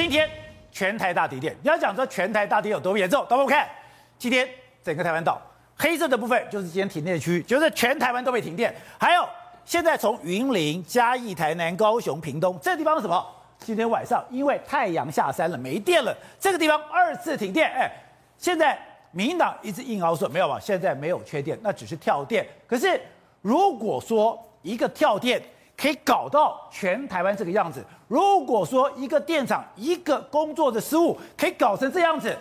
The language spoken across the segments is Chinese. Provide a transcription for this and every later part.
今天全台大停电，你要讲说全台大停有多严重，都不看。今天整个台湾岛黑色的部分就是今天停电区域，就是全台湾都被停电。还有现在从云林、嘉义、台南、高雄、屏东这地方是什么？今天晚上因为太阳下山了，没电了，这个地方二次停电。哎，现在民进党一直硬凹说没有吧，现在没有缺电，那只是跳电。可是如果说一个跳电，可以搞到全台湾这个样子。如果说一个电厂一个工作的失误可以搞成这样子，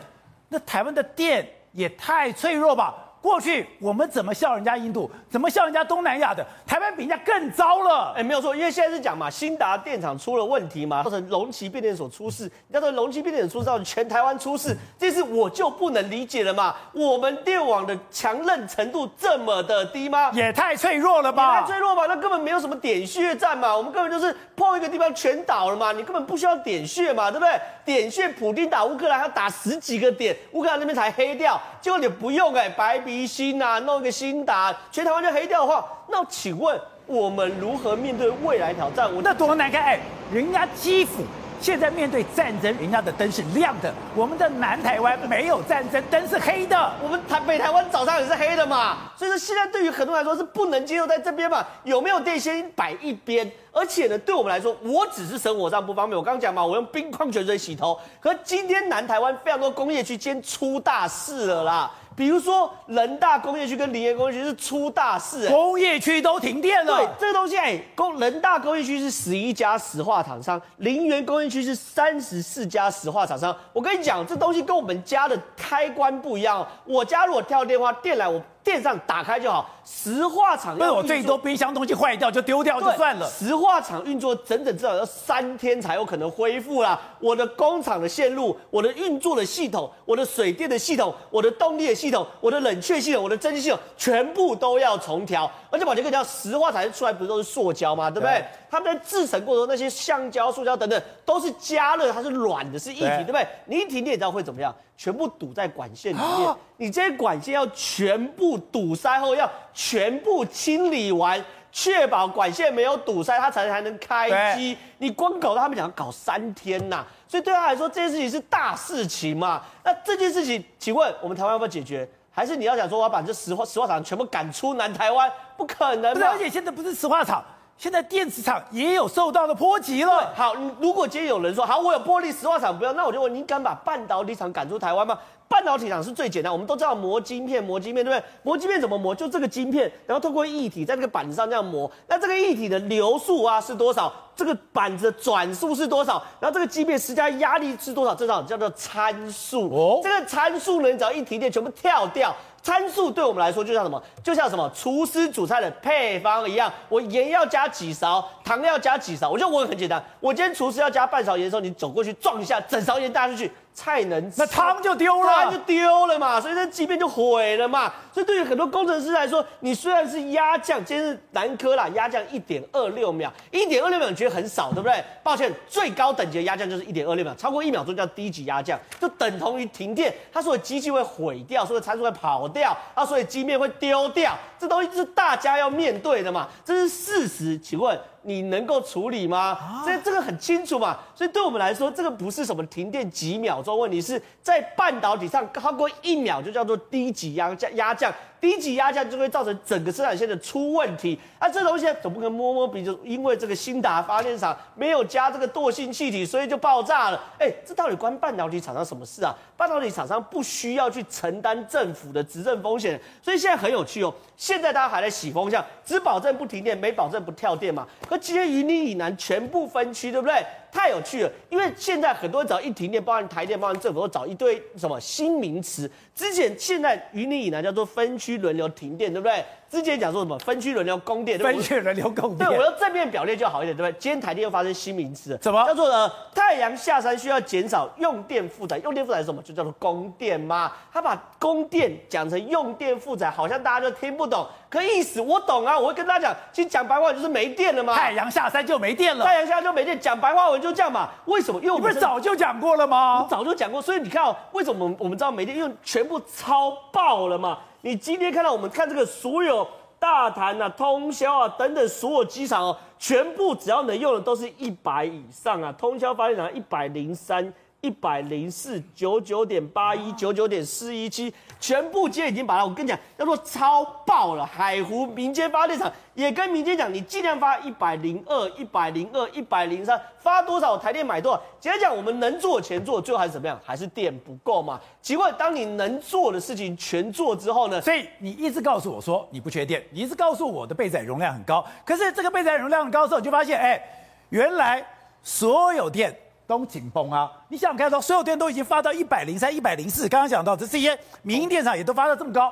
那台湾的电也太脆弱吧。过去我们怎么笑人家印度，怎么笑人家东南亚的，台湾比人家更糟了。哎，没有错，因为现在是讲嘛，新达电厂出了问题嘛，造成龙崎变电所出事，叫做龙崎变电所出事，造成全台湾出事，这是我就不能理解了嘛。我们电网的强韧程度这么的低吗？也太脆弱了吧？也太脆弱吧？那根本没有什么点穴战嘛，我们根本就是碰一个地方全倒了嘛，你根本不需要点穴嘛，对不对？点穴，普丁打乌克兰要打十几个点，乌克兰那边才黑掉，结果你不用哎，白。一星啊，弄一个新打，全台湾就黑掉的话，那请问我们如何面对未来挑战？我那多难看！哎，人家基辅现在面对战争，人家的灯是亮的，我们的南台湾没有战争，灯是黑的。我们台北台湾早上也是黑的嘛。所以说现在对于很多人来说是不能接受在这边嘛，有没有电先摆一边。而且呢，对我们来说，我只是生活上不方便。我刚刚讲嘛，我用冰矿泉水洗头。可是今天南台湾非常多工业区今天出大事了啦。比如说，人大工业区跟林业工业区是出大事，欸，工业区都停电了。对，这个东西，哎，工人大工业区是十一家石化厂商，林园工业区是三十四家石化厂商。我跟你讲，这东西跟我们家的开关不一样。我家如果跳电话，电缆我。电上打开就好，石化厂那我最多冰箱东西坏掉就丢掉就算了。石化厂运作整整至少要三天才有可能恢复啦。我的工厂的线路，我的运作的系统，我的水电的系统，我的动力的系统，我的冷却系统，我的蒸汽系统，全部都要重调。而且宝杰哥讲，石化厂出来不是都是塑胶吗？对不对？对他们在制成过程中，那些橡胶、塑胶等等，都是加热，它是软的，是液体，对，不对？你一停你也知道会怎么样？全部堵在管线里面。啊、你这些管线要全部堵塞后，要全部清理完，确保管线没有堵塞，它才才能开机。你光搞到他们讲要搞三天呐，所以对他来说，这件事情是大事情嘛。那这件事情，请问我们台湾要不要解决？还是你要想说，我要把这石化石化厂全部赶出南台湾？不可能嘛。而且现在不是石化厂。现在电子厂也有受到的波及了。好，如果今天有人说好，我有玻璃石化厂不要，那我就问你，敢把半导体厂赶出台湾吗？半导体厂是最简单，我们都知道磨晶片，磨晶片对不对？磨晶片怎么磨？就这个晶片，然后透过液体在这个板子上这样磨。那这个液体的流速啊是多少？这个板子的转速是多少？然后这个晶片施加压力是多少？这种叫做参数。哦，这个参数呢，你只要一停电，全部跳掉。参数对我们来说就像什么？就像什么？厨师煮菜的配方一样，我盐要加几勺，糖要加几勺。我觉得我很简单，我今天厨师要加半勺盐的时候，你走过去撞一下，整勺盐搭出去。菜能吃，那汤就丢了，汤就丢了嘛，所以这机变就毁了嘛。所以对于很多工程师来说，你虽然是压降，今天是南科啦，压降一点二六秒，一点二六秒你觉得很少，对不对？抱歉，最高等级的压降就是一点二六秒，超过一秒钟叫低级压降，就等同于停电，它所有机器会毁掉，所有参数会跑掉，它所以机面会丢掉，这东西是大家要面对的嘛，这是事实。请问？你能够处理吗？这这个很清楚嘛，所以对我们来说，这个不是什么停电几秒钟问题，是在半导体上超过一秒就叫做低级压降压降。低级压降就会造成整个生产线的出问题，啊，这东西总不可能摸摸鼻子，因为这个兴达发电厂没有加这个惰性气体，所以就爆炸了。哎，这到底关半导体厂商什么事啊？半导体厂商不需要去承担政府的执政风险，所以现在很有趣哦。现在大家还在洗风向，只保证不停电，没保证不跳电嘛。可今天云林以南全部分区，对不对？太有趣了，因为现在很多人只要一停电，包含台电，包含政府，都找一堆什么新名词。之前现在云林以南叫做分区轮流停电，对不对？之前讲说什么分区轮流供电，分区轮流供电。对，我要正面表列就好一点，对不对？今天台电又发生新名词，怎么叫做呢？太阳下山需要减少用电负载，用电负载是什么？就叫做供电嘛。他把供电讲成用电负载，好像大家就听不懂。可意思我懂啊，我会跟大家讲，其实讲白话就是没电了嘛。太阳下山就没电了，太阳下山就没电。讲白话文就这样嘛。为什么？因为我们不是早就讲过了吗？我早就讲过，所以你看哦，为什么我们我们知道没电？因为全部超爆了嘛。你今天看到我们看这个所有。大潭啊，通宵啊，等等，所有机场哦，全部只要能用的都是一百以上啊，通宵发电厂一百零三。一百零四九九点八一九九点四一七，全部街已经把它，我跟你讲，叫做超爆了。海湖民间发电厂也跟民间讲，你尽量发一百零二、一百零二、一百零三，发多少台电买多少。简单讲，我们能做全做，最后还是怎么样？还是电不够嘛？奇怪，当你能做的事情全做之后呢？所以你一直告诉我说你不缺电，你一直告诉我的备载容量很高，可是这个备载容量很高的时候，你就发现，哎，原来所有电。都紧绷啊！你想看到所有店都已经发到一百零三、一百零四，刚刚讲到这这些民营电厂也都发到这么高，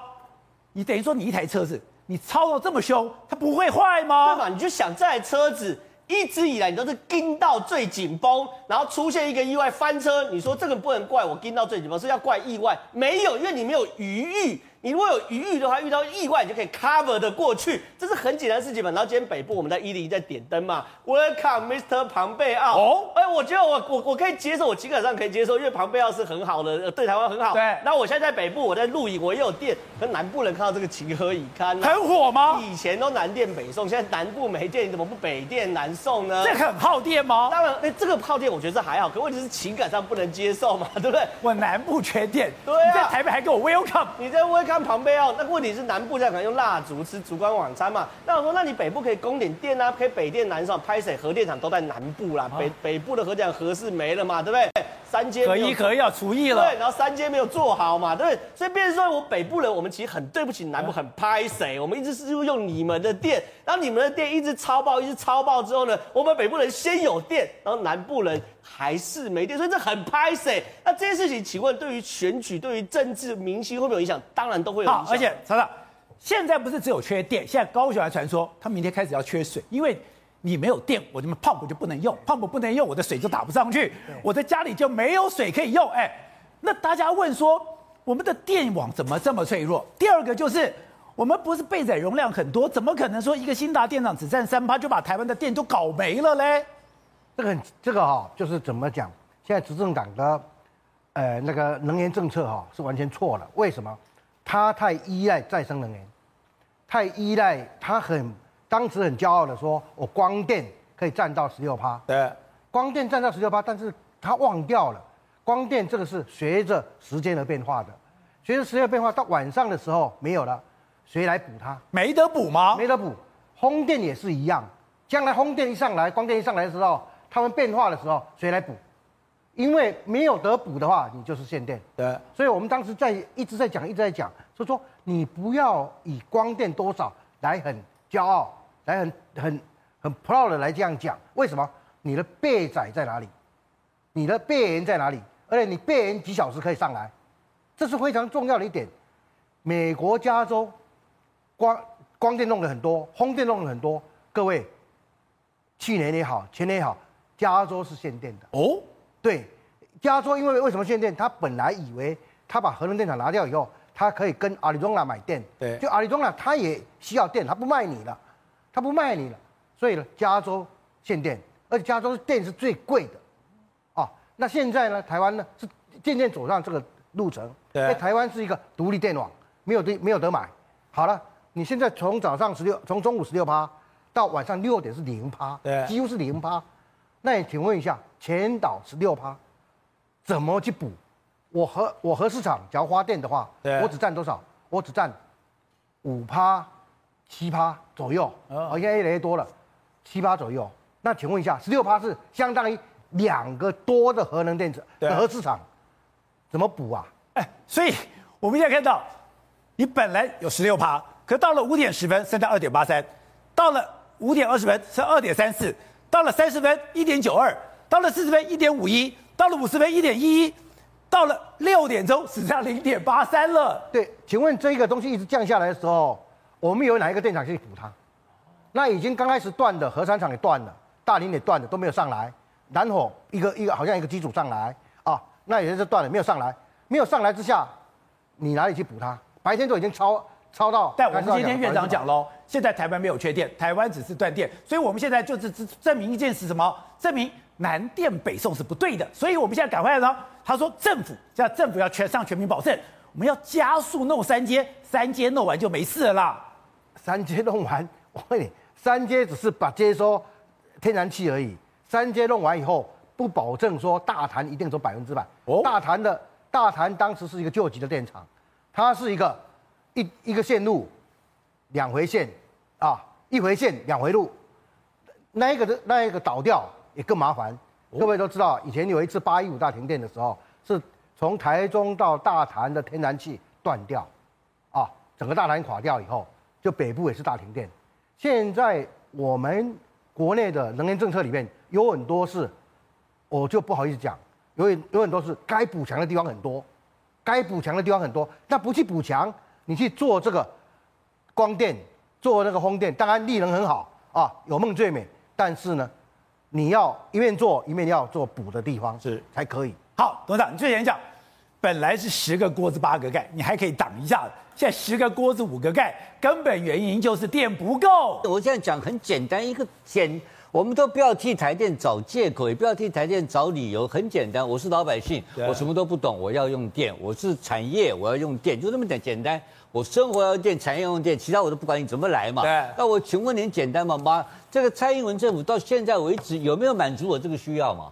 你等于说你一台车子你操作这么凶，它不会坏吗？对吧？你就想这台车子一直以来你都是盯到最紧绷，然后出现一个意外翻车，你说这个不能怪我盯到最紧绷，是要怪意外？没有，因为你没有余裕。你如果有余裕的话，遇到意外你就可以 cover 的过去，这是很简单的事情嘛。然后今天北部我们在一零一在点灯嘛，Welcome Mr. 庞贝奥。哦，哎，我觉得我我我可以接受，我基本上可以接受，因为庞贝奥是很好的，对台湾很好。对。那我现在在北部，我在录影，我也有电，跟南部人看到这个情何以堪？很火吗？以前都南电北送，现在南部没电，你怎么不北电南送呢？这很耗电吗？当然，哎，这个耗电我觉得是还好，可问题是情感上不能接受嘛，对不对？我南部缺电，对啊。你在台北还给我 Welcome，你在 Welcome 旁边哦那。问题是南部在可能用蜡烛吃烛光晚餐嘛？那我说，那你北部可以供点电啊，可以北电南送。拍水？核电厂都在南部啦，北北部的核电厂核是没了嘛，对不对？三阶可一合一要除役了，对，然后三阶没有做好嘛，对？所以变成说我北部人，我们其实很对不起南部，很拍谁？我们一直是用你们的电，然后你们的电一直超爆，一直超爆之后呢，我们北部人先有电，然后南部人还是没电，所以这很拍谁？那这件事情，请问对于选举、对于政治、明星会不会有影响？当然都会有影响。而且，查查，现在不是只有缺电，现在高雄还传说他明天开始要缺水，因为。你没有电，我这边泡泡就不能用，泡泡不能用，我的水就打不上去，我的家里就没有水可以用。哎，那大家问说，我们的电网怎么这么脆弱？第二个就是，我们不是备载容量很多，怎么可能说一个新达电厂只占三趴就把台湾的电都搞没了嘞？这个这个哈、哦，就是怎么讲？现在执政党的，呃，那个能源政策哈、哦、是完全错了。为什么？他太依赖再生能源，太依赖他很。当时很骄傲的说：“我光电可以占到十六趴。”对，光电占到十六趴，但是他忘掉了，光电这个是随着时间而变化的，随着时间变化，到晚上的时候没有了，谁来补它？没得补吗？没得补。风电也是一样，将来风电一上来，光电一上来的时候，它们变化的时候，谁来补？因为没有得补的话，你就是限电。对，所以我们当时在一直在讲，一直在讲，所以说你不要以光电多少来很骄傲。来很很很 proud 的来这样讲，为什么？你的备载在哪里？你的备源在哪里？而且你备源几小时可以上来？这是非常重要的一点。美国加州光光电弄了很多，风电弄了很多。各位，去年也好，前年也好，加州是限电的。哦，对，加州因为为什么限电？他本来以为他把核能电厂拿掉以后，他可以跟阿里中纳买电。对，就阿里中纳他也需要电，他不卖你了。他不卖你了，所以呢，加州限电，而且加州的电是最贵的，啊，那现在呢，台湾呢是渐渐走上这个路程，对，因为台湾是一个独立电网，没有得没有得买。好了，你现在从早上十六，从中午十六趴，到晚上六点是零趴，对，几乎是零趴。那你请问一下，前岛十六趴，怎么去补？我和我和市场只要花电的话，对，我只占多少？我只占五趴。七趴左右，哦，现在越来越多了，七趴左右。那请问一下，十六趴是相当于两个多的核能电池的核市场，怎么补啊？哎，所以我们现在看到，你本来有十六趴，可到了五点十分升到二点八三，到了五点二十分升二点三四，到了三十分一点九二，到了四十分一点五一，到了五十分一点一一，到了六点钟只剩零点八三了。对，请问这个东西一直降下来的时候？我们有哪一个电厂去补它？那已经刚开始断的，核三厂也断了，大林也断了，都没有上来。南火一个一个好像一个机组上来啊，那也是断了，没有上来，没有上来之下，你哪里去补它？白天都已经超超到。但我们今天院长讲喽，现在台湾没有缺电，台湾只是断电，所以我们现在就是证明一件事，什么？证明南电北送是不对的。所以我们现在赶快呢，他说政府现在政府要全上全民保证，我们要加速弄三阶，三阶弄完就没事了啦。三阶弄完，我问你，三阶只是把接收天然气而已。三阶弄完以后，不保证说大潭一定走百分之百。哦大潭的大潭当时是一个旧级的电厂，它是一个一一个线路，两回线啊，一回线两回路，那一个的那一个倒掉也更麻烦。各位都知道，以前有一次八一五大停电的时候，是从台中到大潭的天然气断掉，啊，整个大潭垮掉以后，就北部也是大停电。现在我们国内的能源政策里面有很多是，我就不好意思讲，有有很多是该补强的地方很多，该补强的地方很多，那不去补强，你去做这个光电，做那个风电，当然利能很好啊，有梦最美，但是呢，你要一面做一面要做补的地方是才可以。好，董事长，你最前讲，本来是十个锅子八个盖，你还可以挡一下的，现在十个锅子五个盖，根本原因就是电不够。我现在讲很简单，一个简，我们都不要替台电找借口，也不要替台电找理由，很简单。我是老百姓，我什么都不懂，我要用电；我是产业，我要用电，就这么简简单。我生活要用电，产业用电，其他我都不管你怎么来嘛。对那我请问您简单吗？妈，这个蔡英文政府到现在为止有没有满足我这个需要吗？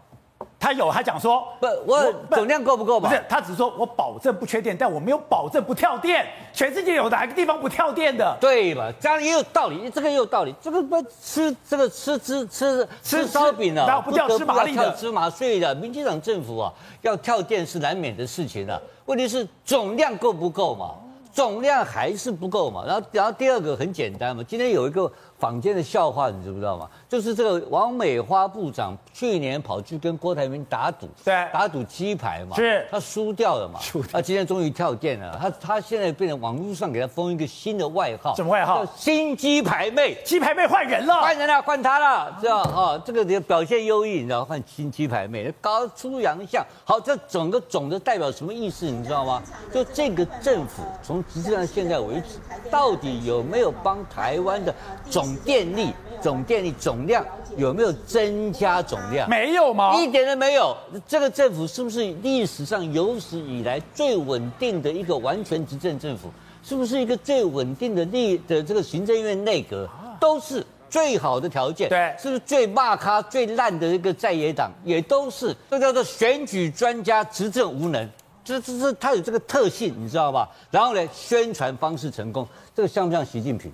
他有，他讲说，不，我总量够不够嘛？不是，他只是说我保证不缺电，但我没有保证不跳电。全世界有哪个地方不跳电的？对吧？这样也有道理，这个也有道理。这个不吃这个吃吃吃吃吃烧饼然啊，后不跳得芝麻粒的芝麻碎的。民进党政府啊，要跳电是难免的事情啊。问题是总量够不够嘛？总量还是不够嘛。然后，然后第二个很简单嘛。今天有一个坊间的笑话，你知不知道吗？就是这个王美花部长去年跑去跟郭台铭打赌，对打赌鸡排嘛，是他输掉了嘛，输掉他今天终于跳电了。他他现在变成网络上给他封一个新的外号，什么外号叫新鸡排妹。鸡排妹换人了，换人了，换他了，知道啊？这个表现优异，你知道？换新鸡排妹，高出洋相。好，这整个总的代表什么意思？你知道吗？就这个政府从执政到现在为止，到底有没有帮台湾的总电力、总电力总量有没有增加总量？没有吗？一点都没有。这个政府是不是历史上有史以来最稳定的一个完全执政政府？是不是一个最稳定的立的这个行政院内阁都是最好的条件？对是不是最骂咖、最烂的一个在野党也都是？这叫做选举专家执政无能，这这这他有这个特性，你知道吧？然后呢，宣传方式成功，这个像不像习近平？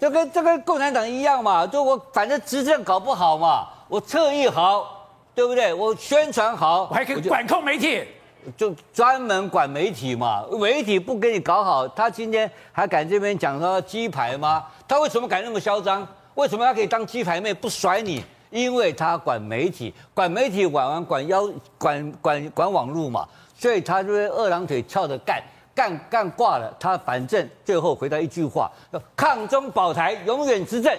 这跟这跟共产党一样嘛，就我反正执政搞不好嘛，我策艺好，对不对？我宣传好，我还可以管控媒体。就专门管媒体嘛，媒体不给你搞好，他今天还敢这边讲说鸡排吗？他为什么敢那么嚣张？为什么他可以当鸡排妹不甩你？因为他管媒体，管媒体管完管腰管管管网路嘛，所以他就会二郎腿翘着干干干挂了，他反正最后回到一句话：抗中保台，永远执政。